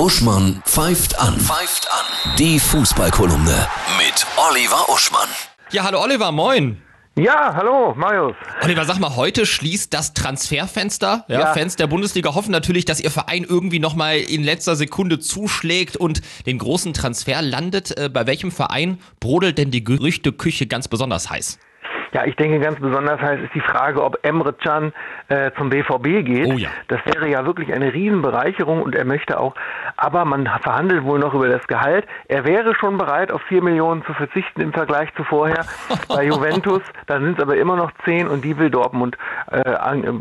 Uschmann pfeift an. Pfeift an. Die Fußballkolumne mit Oliver Uschmann. Ja, hallo Oliver, moin. Ja, hallo, Marius. Oliver, sag mal, heute schließt das Transferfenster. Ja, Ja. Fans der Bundesliga hoffen natürlich, dass ihr Verein irgendwie nochmal in letzter Sekunde zuschlägt und den großen Transfer landet. Äh, bei welchem Verein brodelt denn die Gerüchteküche ganz besonders heiß? Ja, ich denke ganz besonders heiß ist die Frage, ob Emre Can äh, zum BVB geht. Oh ja. Das wäre ja wirklich eine Riesenbereicherung und er möchte auch, aber man verhandelt wohl noch über das Gehalt. Er wäre schon bereit, auf 4 Millionen zu verzichten im Vergleich zu vorher bei Juventus. Da sind es aber immer noch 10 und die will Dortmund äh,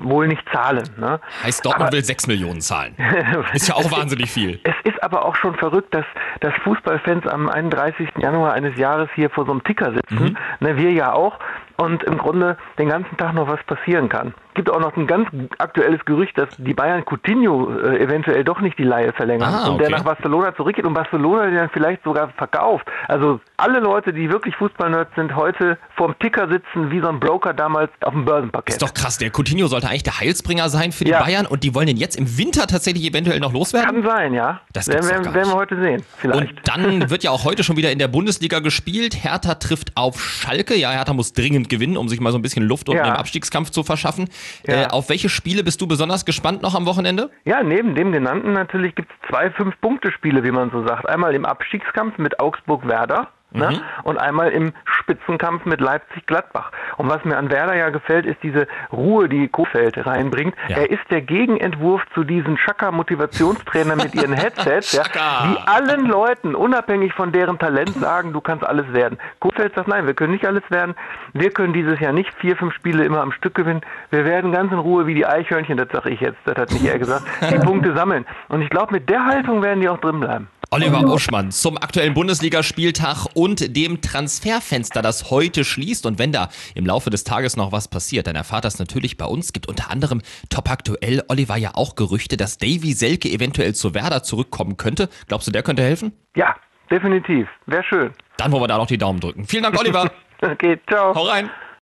wohl nicht zahlen. Ne? Heißt, Dortmund Aber- will 6 Millionen zahlen. Ist ja auch wahnsinnig viel. Es ist aber auch schon verrückt, dass, dass Fußballfans am 31. Januar eines Jahres hier vor so einem Ticker sitzen, ne, wir ja auch, und im Grunde den ganzen Tag noch was passieren kann. Gibt auch noch ein ganz aktuelles Gerücht, dass die Bayern Coutinho äh, eventuell doch nicht die Laie verlängern Ah, und der okay. nach Barcelona zurückgeht und Barcelona den dann vielleicht sogar verkauft. Also alle Leute, die wirklich Fußballnerds sind, heute vorm Ticker sitzen wie so ein Broker damals auf dem Börsenparkett. Ist doch krass, der Coutinho sollte eigentlich der Heilsbringer sein für die Ja. Bayern und die wollen den jetzt im Winter tatsächlich eventuell noch loswerden? kann sein, ja. Das werden, werden, werden wir heute sehen, vielleicht. Und dann wird ja auch heute schon wieder in der Bundesliga gespielt. Hertha trifft auf Schalke. Ja, Hertha muss dringend gewinnen, um sich mal so ein bisschen Luft unten Ja. im Abstiegskampf zu verschaffen. Ja. Äh, auf welche Spiele bist du besonders gespannt noch am Wochenende? Ja, neben dem genannten natürlich gibt es zwei Fünf-Punkte-Spiele, wie man so sagt. Einmal im Abstiegskampf mit Augsburg-Werder ne? und einmal im Spitzenkampf mit Leipzig-Gladbach. Und was mir an Werder ja gefällt, ist diese Ruhe, die Kofeld reinbringt. Ja. Er ist der Gegenentwurf zu diesen Schaka-Motivationstrainern mit ihren Headsets, ja, die allen Leuten, unabhängig von deren Talent, sagen, du kannst alles werden. Kofeld sagt, nein, wir können nicht alles werden. Wir können dieses Jahr nicht vier, fünf Spiele immer am Stück gewinnen. Wir werden ganz in Ruhe wie die Eichhörnchen, das sage ich jetzt, das hat nicht er gesagt, die Punkte sammeln. Und ich glaube, mit der Haltung werden die auch drin bleiben. Oliver Uschmann zum aktuellen Bundesligaspieltag und dem Transferfenster, das heute schließt. Und wenn da im Laufe des Tages noch was passiert, dann erfahrt das natürlich bei uns. Gibt unter anderem top aktuell, Oliver, ja auch Gerüchte, dass Davy Selke eventuell zu Werder zurückkommen könnte. Glaubst du, der könnte helfen? Ja, definitiv. Wäre schön. Dann wollen wir da noch die Daumen drücken. Vielen Dank, Oliver. Okay, ciao. Hau rein.